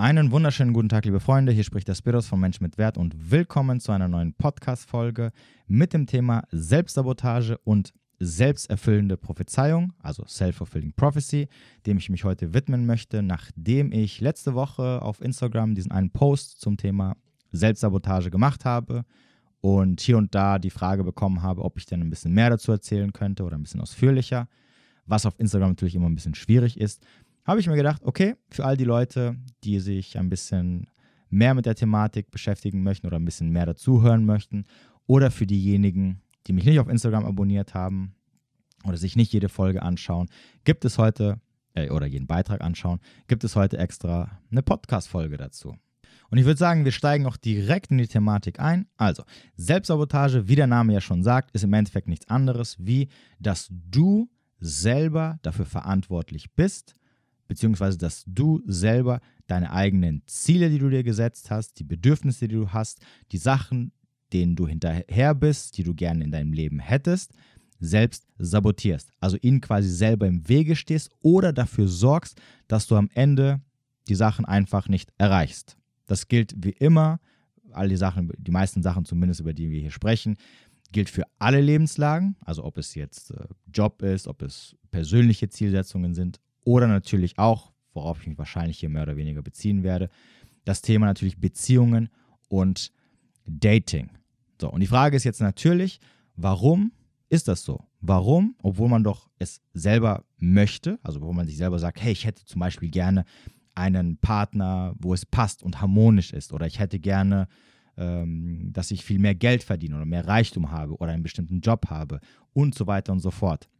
Einen wunderschönen guten Tag, liebe Freunde. Hier spricht der Spiros von Mensch mit Wert und willkommen zu einer neuen Podcast-Folge mit dem Thema Selbstsabotage und selbsterfüllende Prophezeiung, also Self-Fulfilling Prophecy, dem ich mich heute widmen möchte, nachdem ich letzte Woche auf Instagram diesen einen Post zum Thema Selbstsabotage gemacht habe und hier und da die Frage bekommen habe, ob ich denn ein bisschen mehr dazu erzählen könnte oder ein bisschen ausführlicher, was auf Instagram natürlich immer ein bisschen schwierig ist habe ich mir gedacht, okay, für all die Leute, die sich ein bisschen mehr mit der Thematik beschäftigen möchten oder ein bisschen mehr dazuhören möchten, oder für diejenigen, die mich nicht auf Instagram abonniert haben oder sich nicht jede Folge anschauen, gibt es heute, äh, oder jeden Beitrag anschauen, gibt es heute extra eine Podcast-Folge dazu. Und ich würde sagen, wir steigen auch direkt in die Thematik ein. Also, Selbstsabotage, wie der Name ja schon sagt, ist im Endeffekt nichts anderes, wie dass du selber dafür verantwortlich bist, beziehungsweise dass du selber deine eigenen Ziele, die du dir gesetzt hast, die Bedürfnisse, die du hast, die Sachen, denen du hinterher bist, die du gerne in deinem Leben hättest, selbst sabotierst. Also ihnen quasi selber im Wege stehst oder dafür sorgst, dass du am Ende die Sachen einfach nicht erreichst. Das gilt wie immer, all die Sachen, die meisten Sachen zumindest, über die wir hier sprechen, gilt für alle Lebenslagen, also ob es jetzt äh, Job ist, ob es persönliche Zielsetzungen sind oder natürlich auch, worauf ich mich wahrscheinlich hier mehr oder weniger beziehen werde, das Thema natürlich Beziehungen und Dating. So, und die Frage ist jetzt natürlich, warum ist das so? Warum, obwohl man doch es selber möchte, also wo man sich selber sagt, hey, ich hätte zum Beispiel gerne einen Partner, wo es passt und harmonisch ist, oder ich hätte gerne, ähm, dass ich viel mehr Geld verdiene oder mehr Reichtum habe oder einen bestimmten Job habe und so weiter und so fort.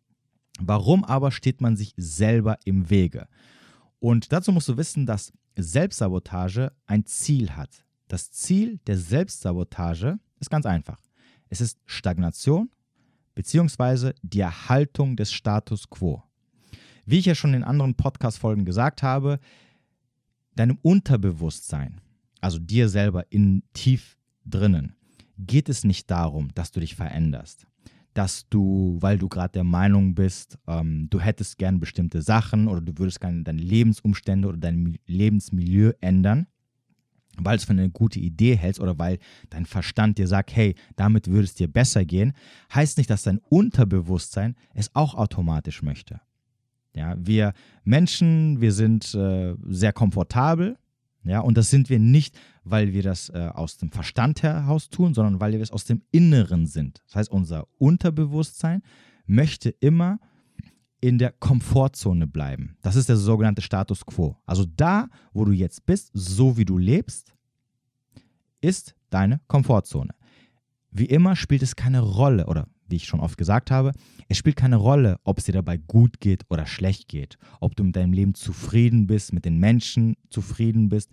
Warum aber steht man sich selber im Wege? Und dazu musst du wissen, dass Selbstsabotage ein Ziel hat. Das Ziel der Selbstsabotage ist ganz einfach. Es ist Stagnation bzw. die Erhaltung des Status quo. Wie ich ja schon in anderen Podcast-Folgen gesagt habe, deinem Unterbewusstsein, also dir selber in tief drinnen, geht es nicht darum, dass du dich veränderst dass du, weil du gerade der Meinung bist, ähm, du hättest gern bestimmte Sachen oder du würdest gerne deine Lebensumstände oder dein Lebensmilieu ändern, weil es für eine gute Idee hältst oder weil dein Verstand dir sagt, hey, damit würde es dir besser gehen, heißt nicht, dass dein Unterbewusstsein es auch automatisch möchte. Ja, wir Menschen, wir sind äh, sehr komfortabel ja, und das sind wir nicht, weil wir das äh, aus dem Verstand heraus tun, sondern weil wir es aus dem Inneren sind. Das heißt, unser Unterbewusstsein möchte immer in der Komfortzone bleiben. Das ist der sogenannte Status quo. Also da, wo du jetzt bist, so wie du lebst, ist deine Komfortzone. Wie immer spielt es keine Rolle, oder wie ich schon oft gesagt habe, es spielt keine Rolle, ob es dir dabei gut geht oder schlecht geht, ob du mit deinem Leben zufrieden bist, mit den Menschen zufrieden bist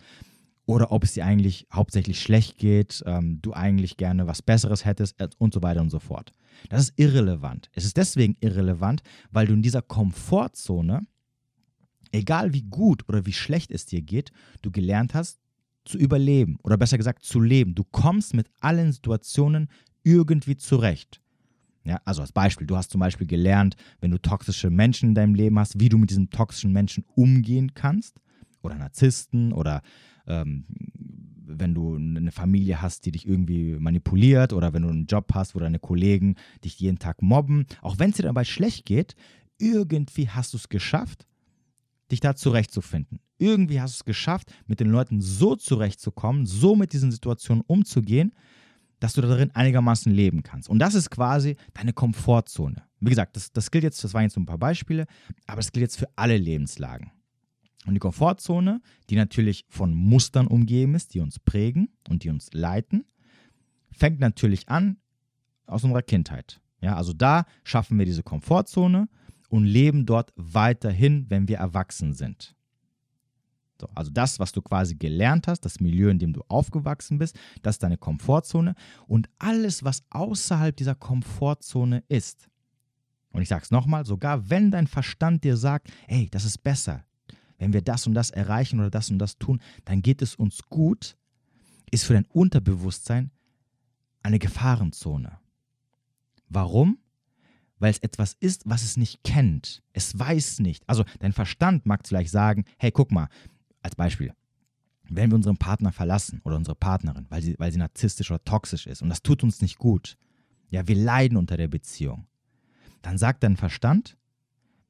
oder ob es dir eigentlich hauptsächlich schlecht geht, ähm, du eigentlich gerne was Besseres hättest äh, und so weiter und so fort. Das ist irrelevant. Es ist deswegen irrelevant, weil du in dieser Komfortzone, egal wie gut oder wie schlecht es dir geht, du gelernt hast, zu überleben oder besser gesagt zu leben. Du kommst mit allen Situationen irgendwie zurecht. Ja, also als Beispiel, du hast zum Beispiel gelernt, wenn du toxische Menschen in deinem Leben hast, wie du mit diesen toxischen Menschen umgehen kannst. Oder Narzissten oder ähm, wenn du eine Familie hast, die dich irgendwie manipuliert oder wenn du einen Job hast, wo deine Kollegen dich jeden Tag mobben. Auch wenn es dir dabei schlecht geht, irgendwie hast du es geschafft, dich da zurechtzufinden. Irgendwie hast du es geschafft, mit den Leuten so zurechtzukommen, so mit diesen Situationen umzugehen, dass du darin einigermaßen leben kannst. Und das ist quasi deine Komfortzone. Wie gesagt, das, das gilt jetzt, das waren jetzt ein paar Beispiele, aber das gilt jetzt für alle Lebenslagen. Und die Komfortzone, die natürlich von Mustern umgeben ist, die uns prägen und die uns leiten, fängt natürlich an aus unserer Kindheit. Ja, also da schaffen wir diese Komfortzone und leben dort weiterhin, wenn wir erwachsen sind. So, also das, was du quasi gelernt hast, das Milieu, in dem du aufgewachsen bist, das ist deine Komfortzone und alles, was außerhalb dieser Komfortzone ist. Und ich sage es nochmal, sogar wenn dein Verstand dir sagt, hey, das ist besser, wenn wir das und das erreichen oder das und das tun, dann geht es uns gut, ist für dein Unterbewusstsein eine Gefahrenzone. Warum? Weil es etwas ist, was es nicht kennt. Es weiß nicht. Also dein Verstand mag vielleicht sagen, hey, guck mal, als Beispiel. wenn wir unseren Partner verlassen oder unsere Partnerin, weil sie, weil sie narzisstisch oder toxisch ist und das tut uns nicht gut, ja, wir leiden unter der Beziehung, dann sagt dein Verstand,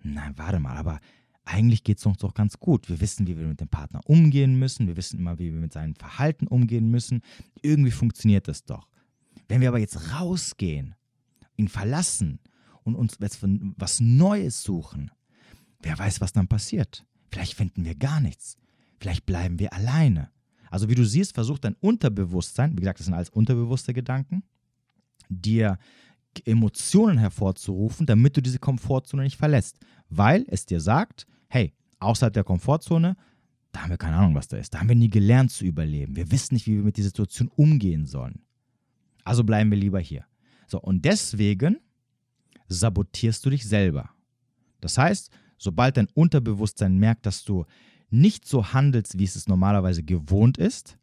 nein, warte mal, aber eigentlich geht es uns doch ganz gut. Wir wissen, wie wir mit dem Partner umgehen müssen, wir wissen immer, wie wir mit seinem Verhalten umgehen müssen. Irgendwie funktioniert das doch. Wenn wir aber jetzt rausgehen, ihn verlassen und uns was Neues suchen, wer weiß, was dann passiert. Vielleicht finden wir gar nichts. Vielleicht bleiben wir alleine. Also wie du siehst, versucht dein Unterbewusstsein, wie gesagt, das sind alles unterbewusste Gedanken, dir Emotionen hervorzurufen, damit du diese Komfortzone nicht verlässt. Weil es dir sagt, hey, außerhalb der Komfortzone, da haben wir keine Ahnung, was da ist. Da haben wir nie gelernt zu überleben. Wir wissen nicht, wie wir mit dieser Situation umgehen sollen. Also bleiben wir lieber hier. So, und deswegen sabotierst du dich selber. Das heißt, sobald dein Unterbewusstsein merkt, dass du nicht so handelst, wie es es normalerweise gewohnt ist,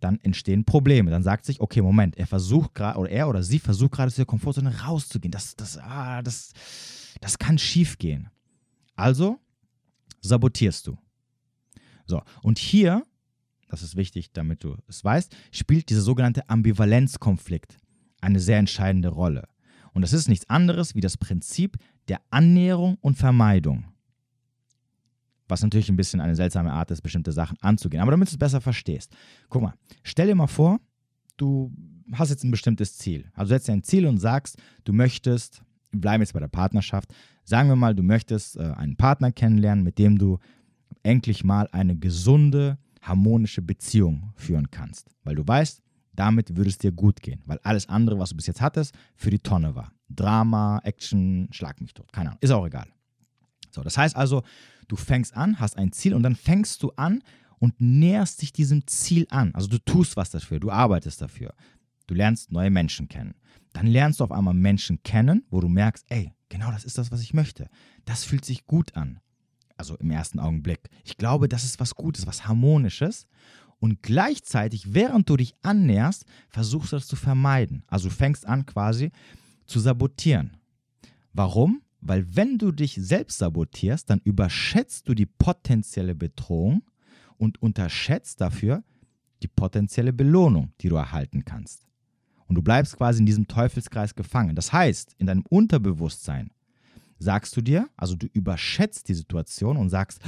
dann entstehen Probleme. Dann sagt sich, okay, Moment, er versucht gerade, oder er oder sie versucht gerade aus der Komfortzone rauszugehen. Das, das, ah, das, das kann schief gehen. Also sabotierst du. So, und hier, das ist wichtig, damit du es weißt, spielt dieser sogenannte Ambivalenzkonflikt eine sehr entscheidende Rolle. Und das ist nichts anderes wie das Prinzip der Annäherung und Vermeidung was natürlich ein bisschen eine seltsame Art ist, bestimmte Sachen anzugehen. Aber damit du es besser verstehst, guck mal, stell dir mal vor, du hast jetzt ein bestimmtes Ziel. Also setzt dir ein Ziel und sagst, du möchtest, bleiben jetzt bei der Partnerschaft, sagen wir mal, du möchtest äh, einen Partner kennenlernen, mit dem du endlich mal eine gesunde, harmonische Beziehung führen kannst. Weil du weißt, damit würde es dir gut gehen. Weil alles andere, was du bis jetzt hattest, für die Tonne war. Drama, Action, schlag mich tot. Keine Ahnung, ist auch egal. So, das heißt also, du fängst an, hast ein Ziel und dann fängst du an und näherst dich diesem Ziel an. Also du tust was dafür, du arbeitest dafür. Du lernst neue Menschen kennen. Dann lernst du auf einmal Menschen kennen, wo du merkst, ey, genau das ist das, was ich möchte. Das fühlt sich gut an. Also im ersten Augenblick. Ich glaube, das ist was Gutes, was Harmonisches. Und gleichzeitig, während du dich annäherst, versuchst du das zu vermeiden. Also fängst an quasi zu sabotieren. Warum? Weil wenn du dich selbst sabotierst, dann überschätzt du die potenzielle Bedrohung und unterschätzt dafür die potenzielle Belohnung, die du erhalten kannst. Und du bleibst quasi in diesem Teufelskreis gefangen. Das heißt, in deinem Unterbewusstsein sagst du dir, also du überschätzt die Situation und sagst,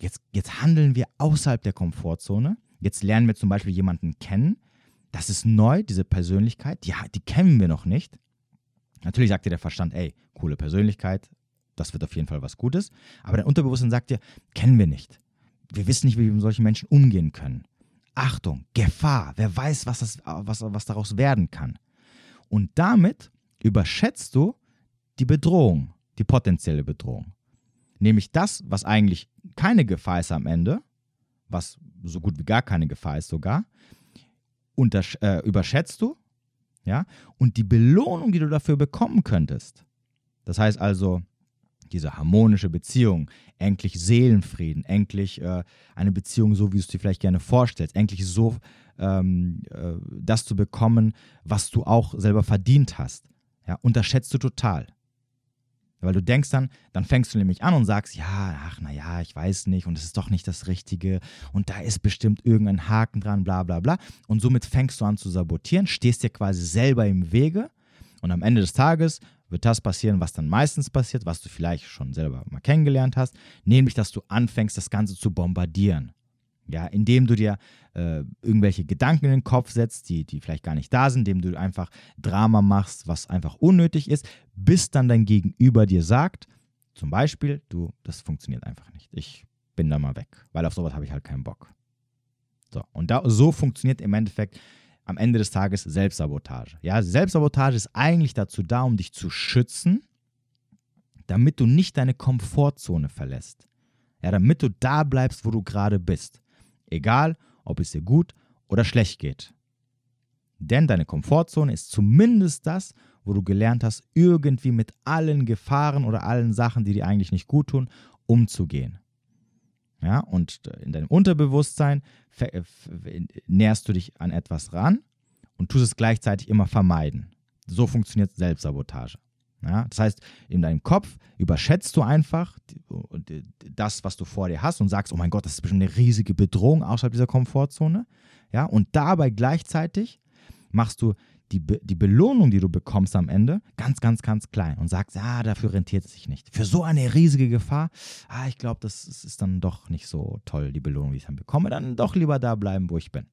jetzt, jetzt handeln wir außerhalb der Komfortzone. Jetzt lernen wir zum Beispiel jemanden kennen. Das ist neu, diese Persönlichkeit. Ja, die kennen wir noch nicht. Natürlich sagt dir der Verstand, ey, coole Persönlichkeit, das wird auf jeden Fall was Gutes. Aber dein Unterbewusstsein sagt dir, kennen wir nicht. Wir wissen nicht, wie wir mit solchen Menschen umgehen können. Achtung, Gefahr, wer weiß, was, das, was, was daraus werden kann. Und damit überschätzt du die Bedrohung, die potenzielle Bedrohung. Nämlich das, was eigentlich keine Gefahr ist am Ende, was so gut wie gar keine Gefahr ist sogar, äh, überschätzt du ja, und die Belohnung, die du dafür bekommen könntest. Das heißt also, diese harmonische Beziehung, endlich Seelenfrieden, endlich äh, eine Beziehung so, wie du es dir vielleicht gerne vorstellst, endlich so ähm, äh, das zu bekommen, was du auch selber verdient hast, ja, unterschätzt du total. Weil du denkst dann, dann fängst du nämlich an und sagst, ja, ach, naja, ich weiß nicht und es ist doch nicht das Richtige und da ist bestimmt irgendein Haken dran, bla bla bla. Und somit fängst du an zu sabotieren, stehst dir quasi selber im Wege und am Ende des Tages wird das passieren, was dann meistens passiert, was du vielleicht schon selber mal kennengelernt hast, nämlich, dass du anfängst, das Ganze zu bombardieren. Ja, indem du dir äh, irgendwelche Gedanken in den Kopf setzt, die, die vielleicht gar nicht da sind, indem du einfach Drama machst, was einfach unnötig ist, bis dann dein Gegenüber dir sagt, zum Beispiel, du, das funktioniert einfach nicht. Ich bin da mal weg, weil auf sowas habe ich halt keinen Bock. So, und da, so funktioniert im Endeffekt am Ende des Tages Selbstsabotage. Ja, Selbstsabotage ist eigentlich dazu da, um dich zu schützen, damit du nicht deine Komfortzone verlässt. Ja, damit du da bleibst, wo du gerade bist. Egal, ob es dir gut oder schlecht geht. Denn deine Komfortzone ist zumindest das, wo du gelernt hast, irgendwie mit allen Gefahren oder allen Sachen, die dir eigentlich nicht gut tun, umzugehen. Ja, und in deinem Unterbewusstsein äh, näherst du dich an etwas ran und tust es gleichzeitig immer vermeiden. So funktioniert Selbstsabotage. Ja, das heißt, in deinem Kopf überschätzt du einfach das, was du vor dir hast und sagst, oh mein Gott, das ist bestimmt eine riesige Bedrohung außerhalb dieser Komfortzone. Ja, und dabei gleichzeitig machst du die, Be die Belohnung, die du bekommst am Ende, ganz, ganz, ganz klein und sagst, ja, dafür rentiert es sich nicht. Für so eine riesige Gefahr, ah, ich glaube, das ist dann doch nicht so toll, die Belohnung, die ich dann bekomme. Dann doch lieber da bleiben, wo ich bin.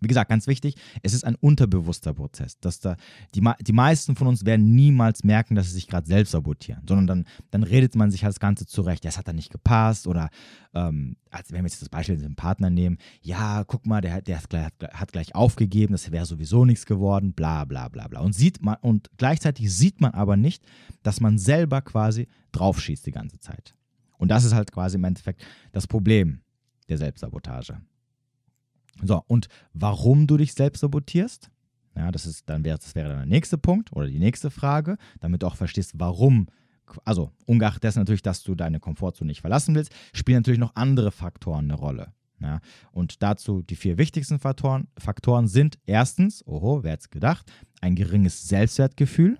Wie gesagt, ganz wichtig, es ist ein unterbewusster Prozess. Dass da die, die meisten von uns werden niemals merken, dass sie sich gerade selbst sabotieren, sondern dann, dann redet man sich halt das Ganze zurecht. Das hat dann nicht gepasst oder ähm, also wenn wir jetzt das Beispiel mit dem Partner nehmen, ja, guck mal, der, der hat, gleich, hat gleich aufgegeben, das wäre sowieso nichts geworden, bla bla bla bla. Und sieht man, und gleichzeitig sieht man aber nicht, dass man selber quasi draufschießt die ganze Zeit. Und das ist halt quasi im Endeffekt das Problem der Selbstsabotage. So, und warum du dich selbst sabotierst? Ja, das ist dann wäre das wäre dann der nächste Punkt oder die nächste Frage, damit du auch verstehst, warum also ungeachtet dessen natürlich, dass du deine Komfortzone nicht verlassen willst, spielen natürlich noch andere Faktoren eine Rolle. Ja, und dazu die vier wichtigsten Faktoren, Faktoren sind erstens, oho, wer hätte es gedacht, ein geringes Selbstwertgefühl.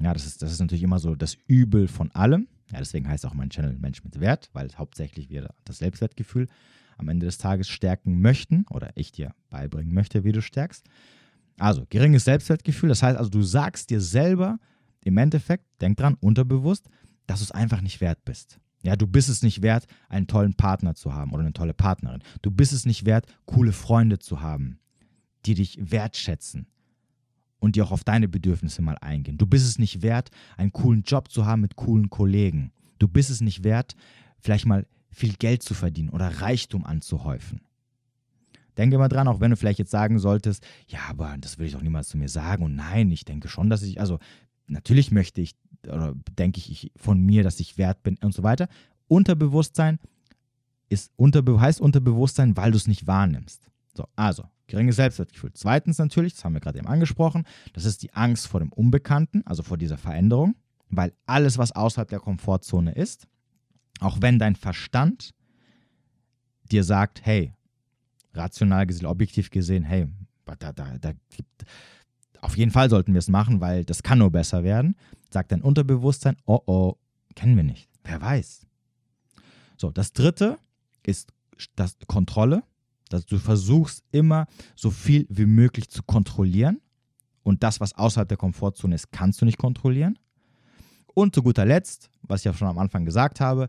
Ja, das ist, das ist natürlich immer so das Übel von allem. Ja, deswegen heißt auch mein Channel Mensch mit Wert, weil hauptsächlich wir das Selbstwertgefühl am Ende des Tages stärken möchten oder ich dir beibringen möchte, wie du stärkst. Also geringes Selbstwertgefühl, das heißt also, du sagst dir selber im Endeffekt, denk dran, unterbewusst, dass du es einfach nicht wert bist. Ja, du bist es nicht wert, einen tollen Partner zu haben oder eine tolle Partnerin. Du bist es nicht wert, coole Freunde zu haben, die dich wertschätzen und die auch auf deine Bedürfnisse mal eingehen. Du bist es nicht wert, einen coolen Job zu haben mit coolen Kollegen. Du bist es nicht wert, vielleicht mal viel Geld zu verdienen oder Reichtum anzuhäufen. Denke mal dran, auch wenn du vielleicht jetzt sagen solltest, ja, aber das will ich doch niemals zu mir sagen. Und nein, ich denke schon, dass ich, also natürlich möchte ich oder denke ich von mir, dass ich wert bin und so weiter. Unterbewusstsein ist unterbe heißt Unterbewusstsein, weil du es nicht wahrnimmst. So, also geringes Selbstwertgefühl. Zweitens natürlich, das haben wir gerade eben angesprochen, das ist die Angst vor dem Unbekannten, also vor dieser Veränderung, weil alles, was außerhalb der Komfortzone ist, auch wenn dein Verstand dir sagt, hey, rational gesehen, objektiv gesehen, hey, da, da, da gibt, auf jeden Fall sollten wir es machen, weil das kann nur besser werden, sagt dein Unterbewusstsein, oh oh, kennen wir nicht. Wer weiß. So, das dritte ist das Kontrolle, dass du versuchst immer so viel wie möglich zu kontrollieren und das, was außerhalb der Komfortzone ist, kannst du nicht kontrollieren. Und zu guter Letzt, was ich ja schon am Anfang gesagt habe,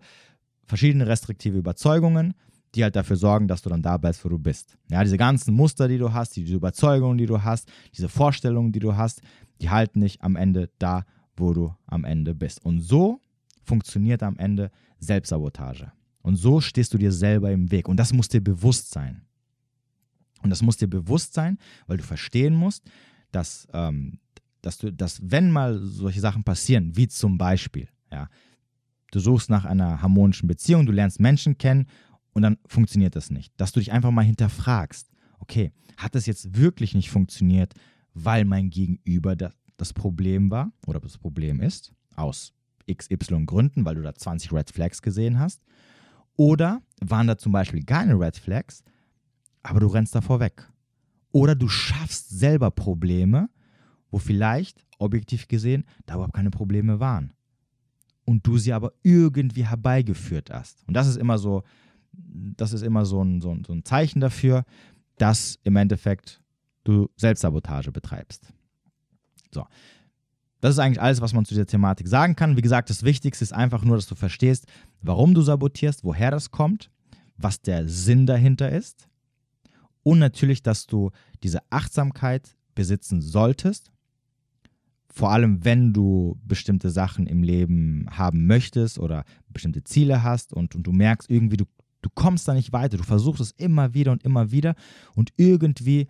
verschiedene restriktive Überzeugungen, die halt dafür sorgen, dass du dann da bleibst, wo du bist. Ja, diese ganzen Muster, die du hast, diese Überzeugungen, die du hast, diese Vorstellungen, die du hast, die halten dich am Ende da, wo du am Ende bist. Und so funktioniert am Ende Selbstsabotage. Und so stehst du dir selber im Weg. Und das muss dir bewusst sein. Und das muss dir bewusst sein, weil du verstehen musst, dass ähm, dass du, dass wenn mal solche Sachen passieren, wie zum Beispiel, ja, du suchst nach einer harmonischen Beziehung, du lernst Menschen kennen und dann funktioniert das nicht. Dass du dich einfach mal hinterfragst, okay, hat das jetzt wirklich nicht funktioniert, weil mein Gegenüber das, das Problem war oder das Problem ist, aus XY Gründen, weil du da 20 Red Flags gesehen hast? Oder waren da zum Beispiel keine Red Flags, aber du rennst davor weg? Oder du schaffst selber Probleme, wo vielleicht, objektiv gesehen, da überhaupt keine Probleme waren. Und du sie aber irgendwie herbeigeführt hast. Und das ist immer so, das ist immer so ein, so ein, so ein Zeichen dafür, dass im Endeffekt du Selbstsabotage betreibst. So. Das ist eigentlich alles, was man zu dieser Thematik sagen kann. Wie gesagt, das Wichtigste ist einfach nur, dass du verstehst, warum du sabotierst, woher das kommt, was der Sinn dahinter ist. Und natürlich, dass du diese Achtsamkeit besitzen solltest vor allem wenn du bestimmte Sachen im Leben haben möchtest oder bestimmte Ziele hast und, und du merkst irgendwie, du, du kommst da nicht weiter, du versuchst es immer wieder und immer wieder und irgendwie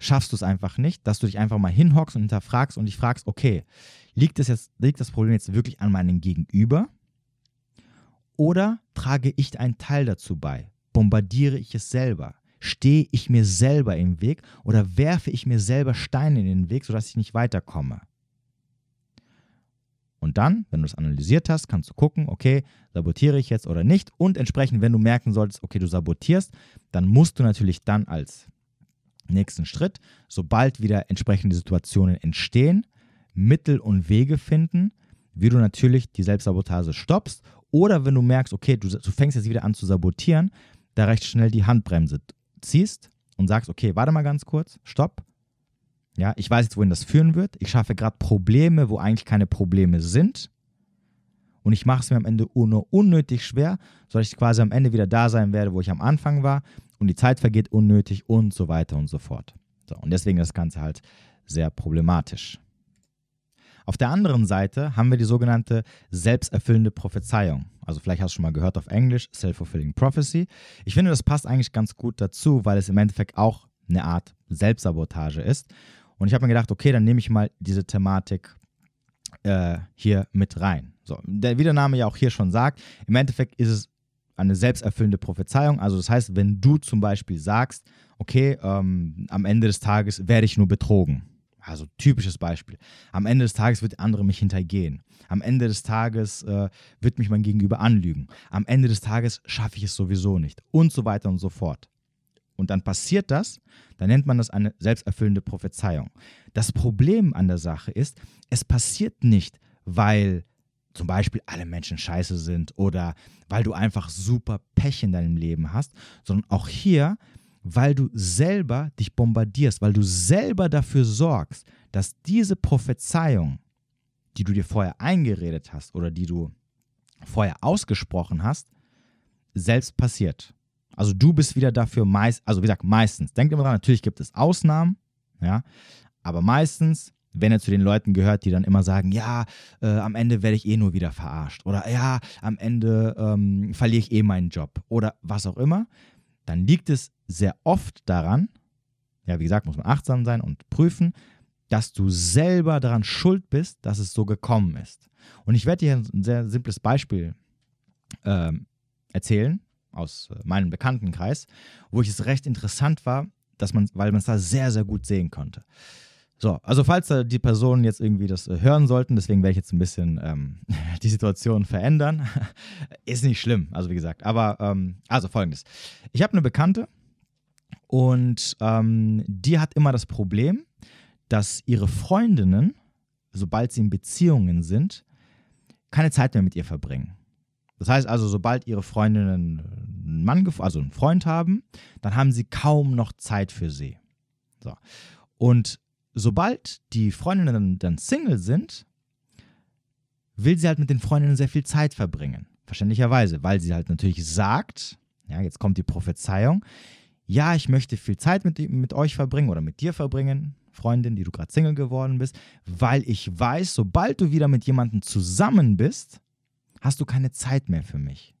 schaffst du es einfach nicht, dass du dich einfach mal hinhockst und hinterfragst und dich fragst, okay, liegt das, jetzt, liegt das Problem jetzt wirklich an meinem Gegenüber oder trage ich einen Teil dazu bei? Bombardiere ich es selber? Stehe ich mir selber im Weg oder werfe ich mir selber Steine in den Weg, sodass ich nicht weiterkomme? Und dann, wenn du es analysiert hast, kannst du gucken, okay, sabotiere ich jetzt oder nicht. Und entsprechend, wenn du merken solltest, okay, du sabotierst, dann musst du natürlich dann als nächsten Schritt, sobald wieder entsprechende Situationen entstehen, Mittel und Wege finden, wie du natürlich die Selbstsabotage stoppst. Oder wenn du merkst, okay, du, du fängst jetzt wieder an zu sabotieren, da recht schnell die Handbremse ziehst und sagst, okay, warte mal ganz kurz, stopp. Ja, ich weiß jetzt, wohin das führen wird. Ich schaffe gerade Probleme, wo eigentlich keine Probleme sind. Und ich mache es mir am Ende nur unnötig schwer, sodass ich quasi am Ende wieder da sein werde, wo ich am Anfang war. Und die Zeit vergeht unnötig und so weiter und so fort. So, und deswegen ist das Ganze halt sehr problematisch. Auf der anderen Seite haben wir die sogenannte selbsterfüllende Prophezeiung. Also vielleicht hast du schon mal gehört auf Englisch, Self-Fulfilling Prophecy. Ich finde, das passt eigentlich ganz gut dazu, weil es im Endeffekt auch eine Art Selbstsabotage ist. Und ich habe mir gedacht, okay, dann nehme ich mal diese Thematik äh, hier mit rein. So, der, wie der Name ja auch hier schon sagt, im Endeffekt ist es eine selbsterfüllende Prophezeiung. Also das heißt, wenn du zum Beispiel sagst, okay, ähm, am Ende des Tages werde ich nur betrogen also typisches Beispiel. Am Ende des Tages wird der andere mich hintergehen. Am Ende des Tages äh, wird mich mein Gegenüber anlügen. Am Ende des Tages schaffe ich es sowieso nicht. Und so weiter und so fort. Und dann passiert das, dann nennt man das eine selbsterfüllende Prophezeiung. Das Problem an der Sache ist, es passiert nicht, weil zum Beispiel alle Menschen scheiße sind oder weil du einfach super Pech in deinem Leben hast, sondern auch hier weil du selber dich bombardierst, weil du selber dafür sorgst, dass diese Prophezeiung, die du dir vorher eingeredet hast oder die du vorher ausgesprochen hast, selbst passiert. Also du bist wieder dafür meist, also wie gesagt, meistens. Denk immer dran, natürlich gibt es Ausnahmen, ja, aber meistens, wenn er zu den Leuten gehört, die dann immer sagen, ja, äh, am Ende werde ich eh nur wieder verarscht oder ja, am Ende ähm, verliere ich eh meinen Job oder was auch immer, dann liegt es sehr oft daran, ja, wie gesagt, muss man achtsam sein und prüfen, dass du selber daran schuld bist, dass es so gekommen ist. Und ich werde dir ein sehr simples Beispiel äh, erzählen aus äh, meinem Bekanntenkreis, wo ich es recht interessant war, dass man, weil man es da sehr, sehr gut sehen konnte. So, also falls die Personen jetzt irgendwie das äh, hören sollten, deswegen werde ich jetzt ein bisschen ähm, die Situation verändern. Ist nicht schlimm, also wie gesagt. Aber, ähm, also folgendes. Ich habe eine Bekannte und ähm, die hat immer das Problem, dass ihre Freundinnen, sobald sie in Beziehungen sind, keine Zeit mehr mit ihr verbringen. Das heißt also, sobald ihre Freundinnen einen Mann, also einen Freund haben, dann haben sie kaum noch Zeit für sie. So. Und sobald die Freundinnen dann Single sind, will sie halt mit den Freundinnen sehr viel Zeit verbringen. Verständlicherweise, weil sie halt natürlich sagt, ja, jetzt kommt die Prophezeiung, ja, ich möchte viel Zeit mit, mit euch verbringen oder mit dir verbringen, Freundin, die du gerade Single geworden bist, weil ich weiß, sobald du wieder mit jemandem zusammen bist, hast du keine Zeit mehr für mich.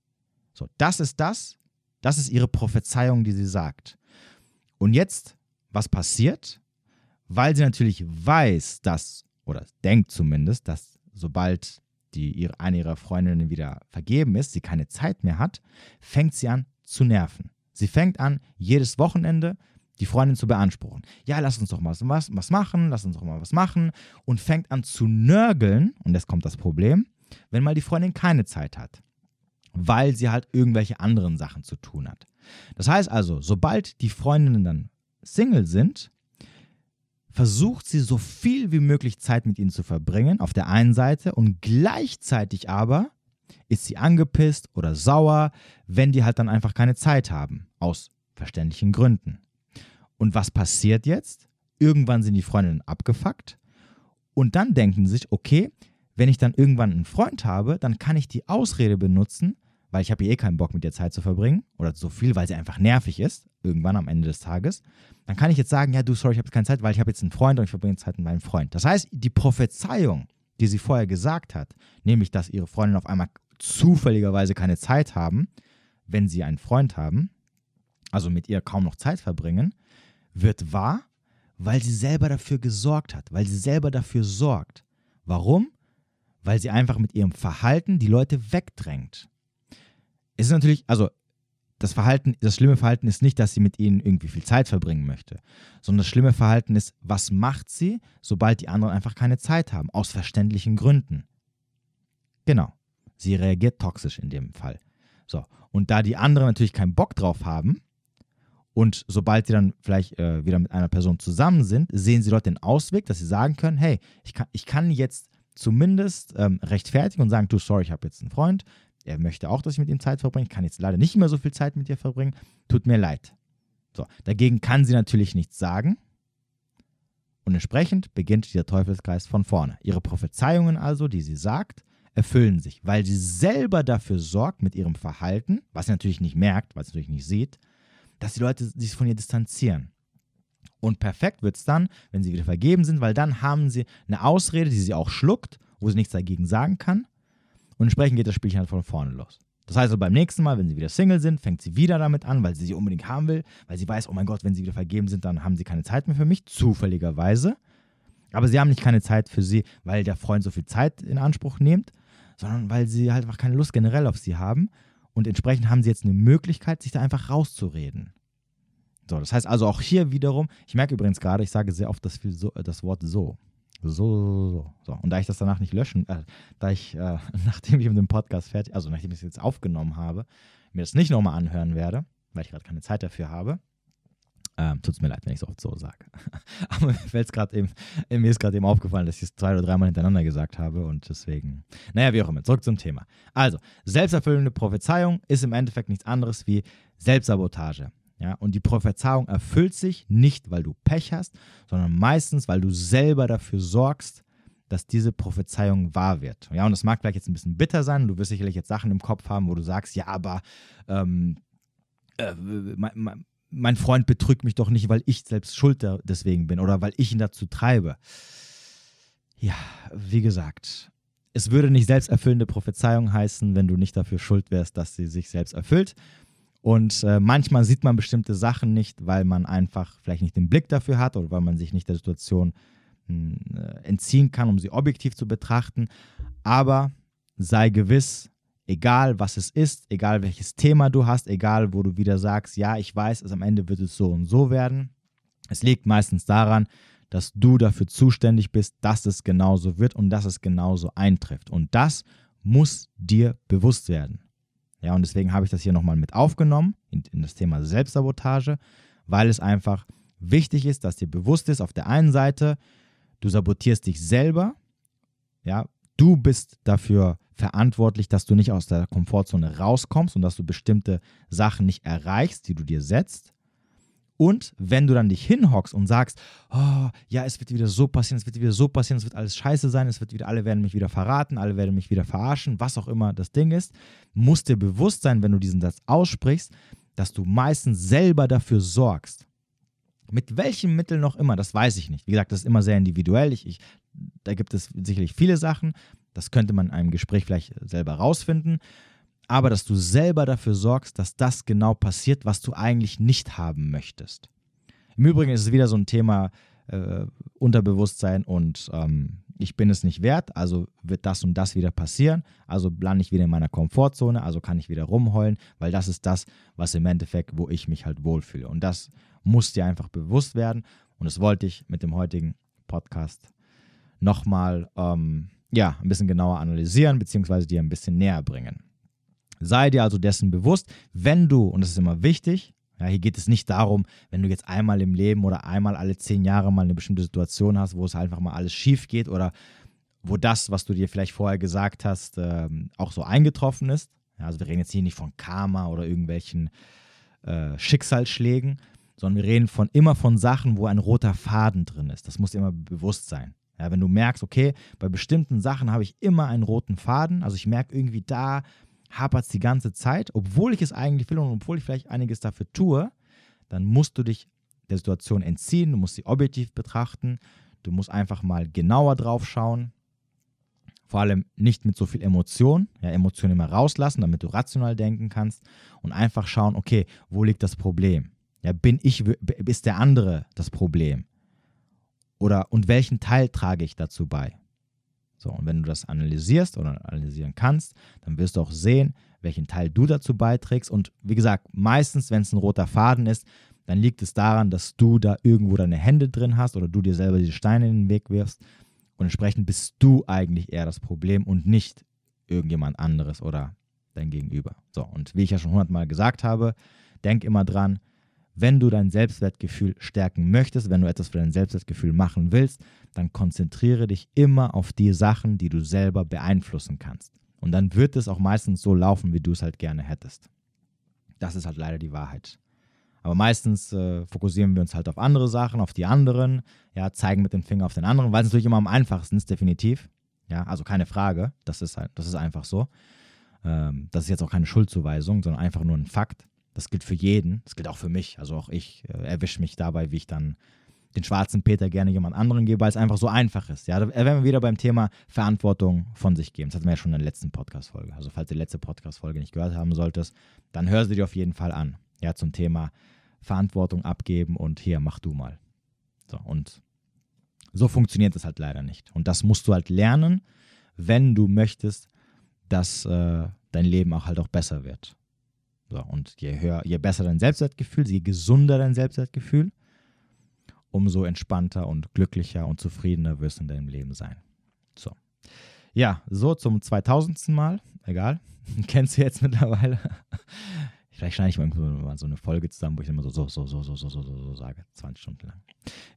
So, das ist das, das ist ihre Prophezeiung, die sie sagt. Und jetzt, was passiert? weil sie natürlich weiß, dass, oder denkt zumindest, dass sobald die, eine ihrer Freundinnen wieder vergeben ist, sie keine Zeit mehr hat, fängt sie an zu nerven. Sie fängt an, jedes Wochenende die Freundin zu beanspruchen. Ja, lass uns doch mal was, was machen, lass uns doch mal was machen und fängt an zu nörgeln, und jetzt kommt das Problem, wenn mal die Freundin keine Zeit hat, weil sie halt irgendwelche anderen Sachen zu tun hat. Das heißt also, sobald die Freundinnen dann Single sind, versucht sie so viel wie möglich Zeit mit ihnen zu verbringen, auf der einen Seite, und gleichzeitig aber ist sie angepisst oder sauer, wenn die halt dann einfach keine Zeit haben, aus verständlichen Gründen. Und was passiert jetzt? Irgendwann sind die Freundinnen abgefuckt und dann denken sie sich, okay, wenn ich dann irgendwann einen Freund habe, dann kann ich die Ausrede benutzen, weil ich habe eh keinen Bock mit der Zeit zu verbringen oder so viel, weil sie einfach nervig ist, irgendwann am Ende des Tages, dann kann ich jetzt sagen, ja du, sorry, ich habe keine Zeit, weil ich habe jetzt einen Freund und ich verbringe Zeit mit meinem Freund. Das heißt, die Prophezeiung, die sie vorher gesagt hat, nämlich, dass ihre Freundin auf einmal zufälligerweise keine Zeit haben, wenn sie einen Freund haben, also mit ihr kaum noch Zeit verbringen, wird wahr, weil sie selber dafür gesorgt hat, weil sie selber dafür sorgt. Warum? Weil sie einfach mit ihrem Verhalten die Leute wegdrängt es ist natürlich, also das Verhalten, das schlimme Verhalten ist nicht, dass sie mit ihnen irgendwie viel Zeit verbringen möchte, sondern das schlimme Verhalten ist, was macht sie, sobald die anderen einfach keine Zeit haben, aus verständlichen Gründen. Genau. Sie reagiert toxisch in dem Fall. So, und da die anderen natürlich keinen Bock drauf haben Und sobald sie dann vielleicht äh, wieder mit einer Person zusammen sind, sehen sie dort den Ausweg, dass sie sagen können, hey, ich kann, ich kann jetzt zumindest ähm, rechtfertigen und sagen, du, sorry, ich habe jetzt einen Freund, er möchte auch, dass ich mit ihm Zeit verbringe, ich kann jetzt leider nicht mehr so viel Zeit mit dir verbringen, tut mir leid. So, dagegen kann sie natürlich nichts sagen. Und entsprechend beginnt dieser Teufelskreis von vorne. Ihre Prophezeiungen also, die sie sagt, erfüllen sich, weil sie selber dafür sorgt mit ihrem Verhalten, was sie natürlich nicht merkt, was sie natürlich nicht sieht, dass die Leute sich von ihr distanzieren. Und perfekt wird es dann, wenn sie wieder vergeben sind, weil dann haben sie eine Ausrede, die sie auch schluckt, wo sie nichts dagegen sagen kann. Und entsprechend geht das Spielchen halt von vorne los. Das heißt, also beim nächsten Mal, wenn sie wieder Single sind, fängt sie wieder damit an, weil sie sie unbedingt haben will, weil sie weiß, oh mein Gott, wenn sie wieder vergeben sind, dann haben sie keine Zeit mehr für mich, zufälligerweise. Aber sie haben nicht keine Zeit für sie, weil der Freund so viel Zeit in Anspruch nimmt, sondern weil sie halt einfach keine Lust generell auf sie haben. Und entsprechend haben sie jetzt eine Möglichkeit, sich da einfach rauszureden. So, das heißt also auch hier wiederum, ich merke übrigens gerade, ich sage sehr oft das, so, das Wort so. So, so, so, so. Und da ich das danach nicht löschen, äh, da ich, äh, nachdem ich mit dem Podcast fertig, also nachdem ich es jetzt aufgenommen habe, mir das nicht nochmal anhören werde, weil ich gerade keine Zeit dafür habe, ähm, Tut es mir leid, wenn ich es oft so sage. Aber mir, eben, mir ist gerade eben aufgefallen, dass ich es zwei oder dreimal hintereinander gesagt habe und deswegen, naja, wie auch immer, zurück zum Thema. Also, selbsterfüllende Prophezeiung ist im Endeffekt nichts anderes wie Selbstsabotage. Ja, und die Prophezeiung erfüllt sich nicht, weil du Pech hast, sondern meistens, weil du selber dafür sorgst, dass diese Prophezeiung wahr wird. Ja, und das mag vielleicht jetzt ein bisschen bitter sein. Du wirst sicherlich jetzt Sachen im Kopf haben, wo du sagst, ja, aber ähm, äh, mein, mein Freund betrügt mich doch nicht, weil ich selbst schuld deswegen bin oder weil ich ihn dazu treibe. Ja, wie gesagt, es würde nicht selbsterfüllende Prophezeiung heißen, wenn du nicht dafür schuld wärst, dass sie sich selbst erfüllt. Und äh, manchmal sieht man bestimmte Sachen nicht, weil man einfach vielleicht nicht den Blick dafür hat oder weil man sich nicht der Situation hm, äh, entziehen kann, um sie objektiv zu betrachten. Aber sei gewiss, egal was es ist, egal welches Thema du hast, egal wo du wieder sagst, ja, ich weiß, es am Ende wird es so und so werden. Es liegt meistens daran, dass du dafür zuständig bist, dass es genauso wird und dass es genauso eintrifft. Und das muss dir bewusst werden. Ja, und deswegen habe ich das hier nochmal mit aufgenommen in, in das Thema Selbstsabotage, weil es einfach wichtig ist, dass dir bewusst ist, auf der einen Seite, du sabotierst dich selber, ja, du bist dafür verantwortlich, dass du nicht aus der Komfortzone rauskommst und dass du bestimmte Sachen nicht erreichst, die du dir setzt. Und wenn du dann dich hinhockst und sagst, oh, ja, es wird wieder so passieren, es wird wieder so passieren, es wird alles scheiße sein, es wird wieder, alle werden mich wieder verraten, alle werden mich wieder verarschen, was auch immer das Ding ist, musst dir bewusst sein, wenn du diesen Satz aussprichst, dass du meistens selber dafür sorgst. Mit welchem Mittel noch immer, das weiß ich nicht. Wie gesagt, das ist immer sehr individuell. Ich, ich, da gibt es sicherlich viele Sachen. Das könnte man in einem Gespräch vielleicht selber rausfinden aber dass du selber dafür sorgst, dass das genau passiert, was du eigentlich nicht haben möchtest. Im Übrigen ist es wieder so ein Thema äh, Unterbewusstsein und ähm, ich bin es nicht wert, also wird das und das wieder passieren, also lande ich wieder in meiner Komfortzone, also kann ich wieder rumheulen, weil das ist das, was im Endeffekt, wo ich mich halt wohlfühle. Und das muss dir einfach bewusst werden und das wollte ich mit dem heutigen Podcast nochmal ähm, ja, ein bisschen genauer analysieren, beziehungsweise dir ein bisschen näher bringen. Sei dir also dessen bewusst, wenn du, und das ist immer wichtig, ja, hier geht es nicht darum, wenn du jetzt einmal im Leben oder einmal alle zehn Jahre mal eine bestimmte Situation hast, wo es einfach mal alles schief geht oder wo das, was du dir vielleicht vorher gesagt hast, äh, auch so eingetroffen ist. Ja, also wir reden jetzt hier nicht von Karma oder irgendwelchen äh, Schicksalsschlägen, sondern wir reden von immer von Sachen, wo ein roter Faden drin ist. Das muss dir immer bewusst sein. Ja, wenn du merkst, okay, bei bestimmten Sachen habe ich immer einen roten Faden, also ich merke irgendwie da hapert es die ganze Zeit, obwohl ich es eigentlich will und obwohl ich vielleicht einiges dafür tue, dann musst du dich der Situation entziehen, du musst sie objektiv betrachten, du musst einfach mal genauer drauf schauen, vor allem nicht mit so viel Emotion, ja, Emotionen immer rauslassen, damit du rational denken kannst und einfach schauen, okay, wo liegt das Problem? Ja, bin ich, ist der andere das Problem? Oder und welchen Teil trage ich dazu bei? So, und wenn du das analysierst oder analysieren kannst, dann wirst du auch sehen, welchen Teil du dazu beiträgst. Und wie gesagt, meistens, wenn es ein roter Faden ist, dann liegt es daran, dass du da irgendwo deine Hände drin hast oder du dir selber diese Steine in den Weg wirfst. Und entsprechend bist du eigentlich eher das Problem und nicht irgendjemand anderes oder dein Gegenüber. So, und wie ich ja schon hundertmal gesagt habe, denk immer dran, wenn du dein Selbstwertgefühl stärken möchtest, wenn du etwas für dein Selbstwertgefühl machen willst, dann konzentriere dich immer auf die Sachen, die du selber beeinflussen kannst. Und dann wird es auch meistens so laufen, wie du es halt gerne hättest. Das ist halt leider die Wahrheit. Aber meistens äh, fokussieren wir uns halt auf andere Sachen, auf die anderen, ja, zeigen mit dem Finger auf den anderen, weil es natürlich immer am einfachsten ist, definitiv. Ja, also keine Frage, das ist halt, das ist einfach so. Ähm, das ist jetzt auch keine Schuldzuweisung, sondern einfach nur ein Fakt. Das gilt für jeden, das gilt auch für mich. Also auch ich äh, erwische mich dabei, wie ich dann den schwarzen Peter gerne jemand anderen gebe, weil es einfach so einfach ist. Ja, da wären wir wieder beim Thema Verantwortung von sich geben. Das hatten wir ja schon in der letzten Podcast-Folge. Also falls du die letzte Podcast-Folge nicht gehört haben solltest, dann hör sie dir auf jeden Fall an. Ja, zum Thema Verantwortung abgeben und hier, mach du mal. So, und so funktioniert es halt leider nicht. Und das musst du halt lernen, wenn du möchtest, dass äh, dein Leben auch halt auch besser wird. So, und je höher, je besser dein Selbstwertgefühl, je gesunder dein Selbstwertgefühl, umso entspannter und glücklicher und zufriedener wirst du in deinem Leben sein. So. Ja, so zum 2000. Mal. Egal. Kennst du jetzt mittlerweile. Vielleicht schneide ich mal, so eine Folge zusammen, wo ich immer so, so, so, so, so, so, so, so, so sage. 20 Stunden lang.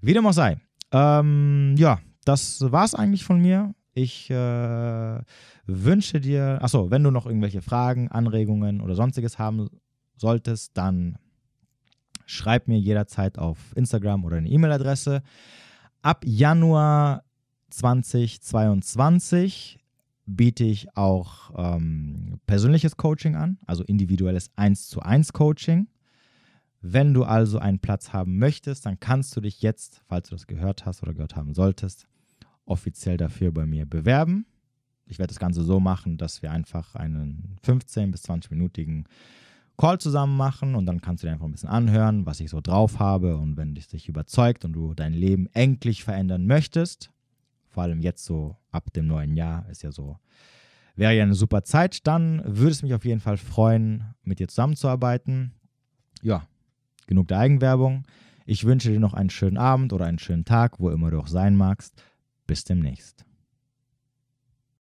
Wie dem auch sei. Ähm, ja, das war es eigentlich von mir. Ich äh, wünsche dir, achso, wenn du noch irgendwelche Fragen, Anregungen oder sonstiges haben solltest, dann schreib mir jederzeit auf Instagram oder eine E-Mail-Adresse. Ab Januar 2022 biete ich auch ähm, persönliches Coaching an, also individuelles 1 zu 1 Coaching. Wenn du also einen Platz haben möchtest, dann kannst du dich jetzt, falls du das gehört hast oder gehört haben solltest, offiziell dafür bei mir bewerben. Ich werde das Ganze so machen, dass wir einfach einen 15 bis 20-minütigen Call zusammen machen und dann kannst du dir einfach ein bisschen anhören, was ich so drauf habe und wenn dich dich überzeugt und du dein Leben endlich verändern möchtest, vor allem jetzt so ab dem neuen Jahr ist ja so, wäre ja eine super Zeit, dann würde es mich auf jeden Fall freuen, mit dir zusammenzuarbeiten. Ja, genug der Eigenwerbung. Ich wünsche dir noch einen schönen Abend oder einen schönen Tag, wo immer du auch sein magst. Bis demnächst.